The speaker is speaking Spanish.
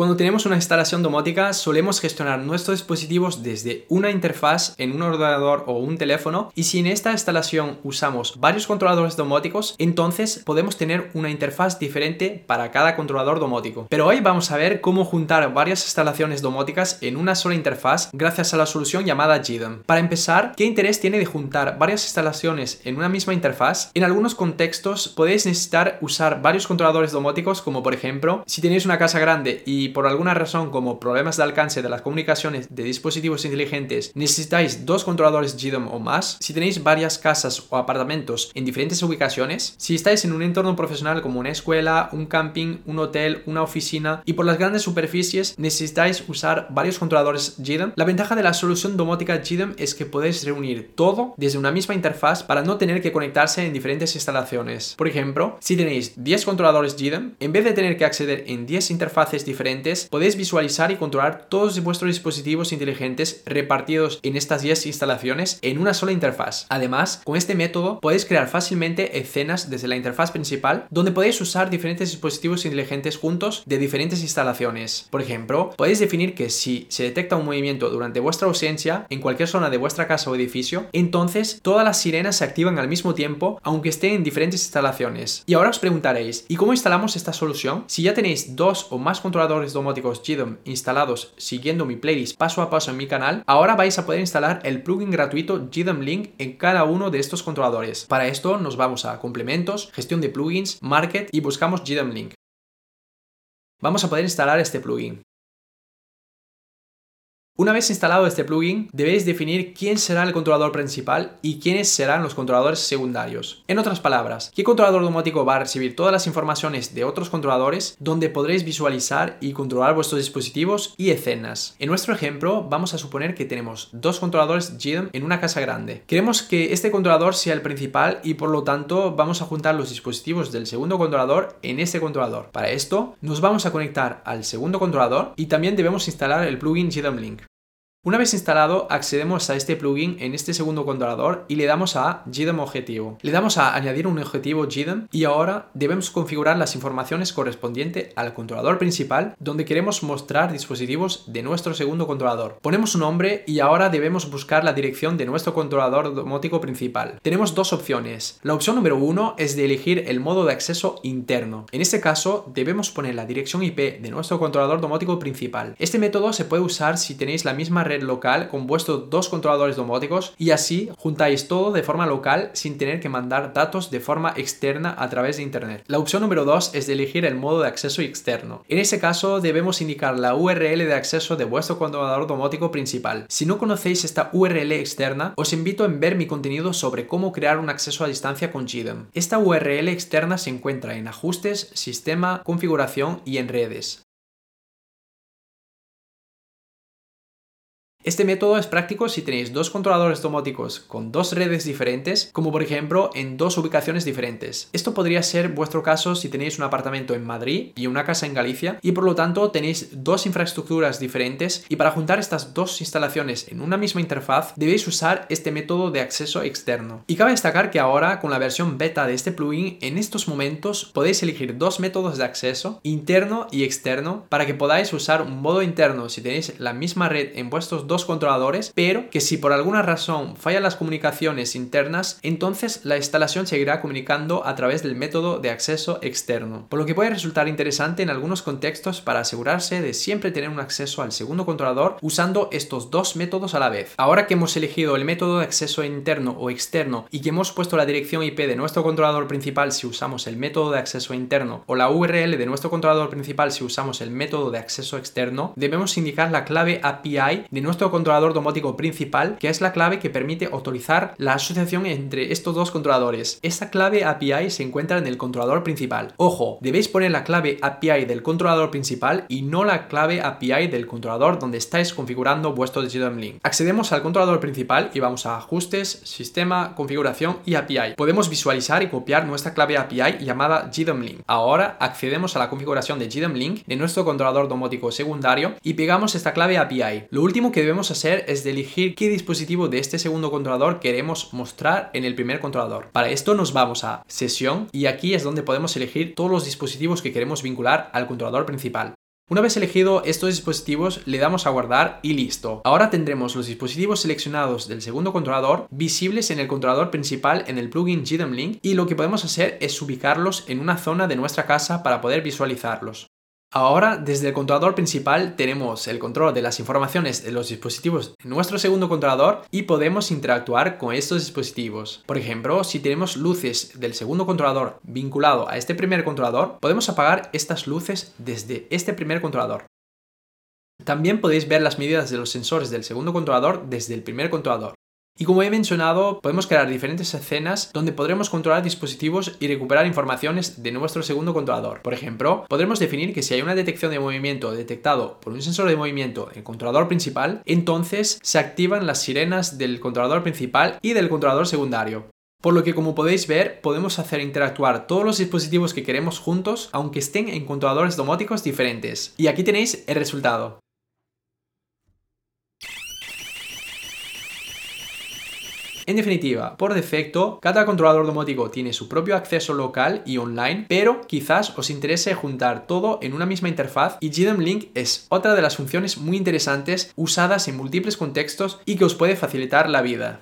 Cuando tenemos una instalación domótica solemos gestionar nuestros dispositivos desde una interfaz en un ordenador o un teléfono y si en esta instalación usamos varios controladores domóticos entonces podemos tener una interfaz diferente para cada controlador domótico. Pero hoy vamos a ver cómo juntar varias instalaciones domóticas en una sola interfaz gracias a la solución llamada GDOM. Para empezar, ¿qué interés tiene de juntar varias instalaciones en una misma interfaz? En algunos contextos podéis necesitar usar varios controladores domóticos como por ejemplo si tenéis una casa grande y por alguna razón como problemas de alcance de las comunicaciones de dispositivos inteligentes necesitáis dos controladores GDOM o más, si tenéis varias casas o apartamentos en diferentes ubicaciones, si estáis en un entorno profesional como una escuela, un camping, un hotel, una oficina y por las grandes superficies necesitáis usar varios controladores GDOM, la ventaja de la solución domótica GDOM es que podéis reunir todo desde una misma interfaz para no tener que conectarse en diferentes instalaciones. Por ejemplo, si tenéis 10 controladores GDOM, en vez de tener que acceder en 10 interfaces diferentes podéis visualizar y controlar todos vuestros dispositivos inteligentes repartidos en estas 10 instalaciones en una sola interfaz. Además, con este método podéis crear fácilmente escenas desde la interfaz principal donde podéis usar diferentes dispositivos inteligentes juntos de diferentes instalaciones. Por ejemplo, podéis definir que si se detecta un movimiento durante vuestra ausencia en cualquier zona de vuestra casa o edificio, entonces todas las sirenas se activan al mismo tiempo aunque estén en diferentes instalaciones. Y ahora os preguntaréis, ¿y cómo instalamos esta solución? Si ya tenéis dos o más controladores domóticos GDOM instalados siguiendo mi playlist paso a paso en mi canal, ahora vais a poder instalar el plugin gratuito GDOM Link en cada uno de estos controladores. Para esto nos vamos a complementos, gestión de plugins, market y buscamos GDOM Link. Vamos a poder instalar este plugin. Una vez instalado este plugin, debéis definir quién será el controlador principal y quiénes serán los controladores secundarios. En otras palabras, qué controlador domótico va a recibir todas las informaciones de otros controladores donde podréis visualizar y controlar vuestros dispositivos y escenas. En nuestro ejemplo, vamos a suponer que tenemos dos controladores GDOM en una casa grande. Queremos que este controlador sea el principal y por lo tanto vamos a juntar los dispositivos del segundo controlador en este controlador. Para esto, nos vamos a conectar al segundo controlador y también debemos instalar el plugin GDOM Link. Una vez instalado, accedemos a este plugin en este segundo controlador y le damos a GDOM objetivo. Le damos a añadir un objetivo GDOM y ahora debemos configurar las informaciones correspondientes al controlador principal donde queremos mostrar dispositivos de nuestro segundo controlador. Ponemos un nombre y ahora debemos buscar la dirección de nuestro controlador domótico principal. Tenemos dos opciones. La opción número uno es de elegir el modo de acceso interno. En este caso debemos poner la dirección IP de nuestro controlador domótico principal. Este método se puede usar si tenéis la misma red local con vuestros dos controladores domóticos y así juntáis todo de forma local sin tener que mandar datos de forma externa a través de internet. La opción número 2 es elegir el modo de acceso externo. En ese caso debemos indicar la URL de acceso de vuestro controlador domótico principal. Si no conocéis esta URL externa, os invito a ver mi contenido sobre cómo crear un acceso a distancia con GDOM. Esta URL externa se encuentra en ajustes, sistema, configuración y en redes. Este método es práctico si tenéis dos controladores domóticos con dos redes diferentes, como por ejemplo en dos ubicaciones diferentes. Esto podría ser vuestro caso si tenéis un apartamento en Madrid y una casa en Galicia y por lo tanto tenéis dos infraestructuras diferentes y para juntar estas dos instalaciones en una misma interfaz debéis usar este método de acceso externo. Y cabe destacar que ahora con la versión beta de este plugin en estos momentos podéis elegir dos métodos de acceso, interno y externo, para que podáis usar un modo interno si tenéis la misma red en vuestros dos controladores, pero que si por alguna razón fallan las comunicaciones internas, entonces la instalación seguirá comunicando a través del método de acceso externo, por lo que puede resultar interesante en algunos contextos para asegurarse de siempre tener un acceso al segundo controlador usando estos dos métodos a la vez. Ahora que hemos elegido el método de acceso interno o externo y que hemos puesto la dirección IP de nuestro controlador principal si usamos el método de acceso interno o la URL de nuestro controlador principal si usamos el método de acceso externo, debemos indicar la clave API de controlador domótico principal, que es la clave que permite autorizar la asociación entre estos dos controladores. Esta clave API se encuentra en el controlador principal. Ojo, debéis poner la clave API del controlador principal y no la clave API del controlador donde estáis configurando vuestro GDOM Link. Accedemos al controlador principal y vamos a ajustes, sistema, configuración y API. Podemos visualizar y copiar nuestra clave API llamada GDOM Link. Ahora accedemos a la configuración de GDOM Link de nuestro controlador domótico secundario y pegamos esta clave API. Lo último que debemos hacer es elegir qué dispositivo de este segundo controlador queremos mostrar en el primer controlador. Para esto nos vamos a sesión y aquí es donde podemos elegir todos los dispositivos que queremos vincular al controlador principal. Una vez elegido estos dispositivos, le damos a guardar y listo. Ahora tendremos los dispositivos seleccionados del segundo controlador visibles en el controlador principal en el plugin GDM Link y lo que podemos hacer es ubicarlos en una zona de nuestra casa para poder visualizarlos. Ahora, desde el controlador principal tenemos el control de las informaciones de los dispositivos en nuestro segundo controlador y podemos interactuar con estos dispositivos. Por ejemplo, si tenemos luces del segundo controlador vinculado a este primer controlador, podemos apagar estas luces desde este primer controlador. También podéis ver las medidas de los sensores del segundo controlador desde el primer controlador. Y como he mencionado, podemos crear diferentes escenas donde podremos controlar dispositivos y recuperar informaciones de nuestro segundo controlador. Por ejemplo, podremos definir que si hay una detección de movimiento detectado por un sensor de movimiento en el controlador principal, entonces se activan las sirenas del controlador principal y del controlador secundario. Por lo que como podéis ver, podemos hacer interactuar todos los dispositivos que queremos juntos, aunque estén en controladores domóticos diferentes. Y aquí tenéis el resultado. En definitiva, por defecto, cada controlador domótico tiene su propio acceso local y online, pero quizás os interese juntar todo en una misma interfaz y GDM Link es otra de las funciones muy interesantes usadas en múltiples contextos y que os puede facilitar la vida.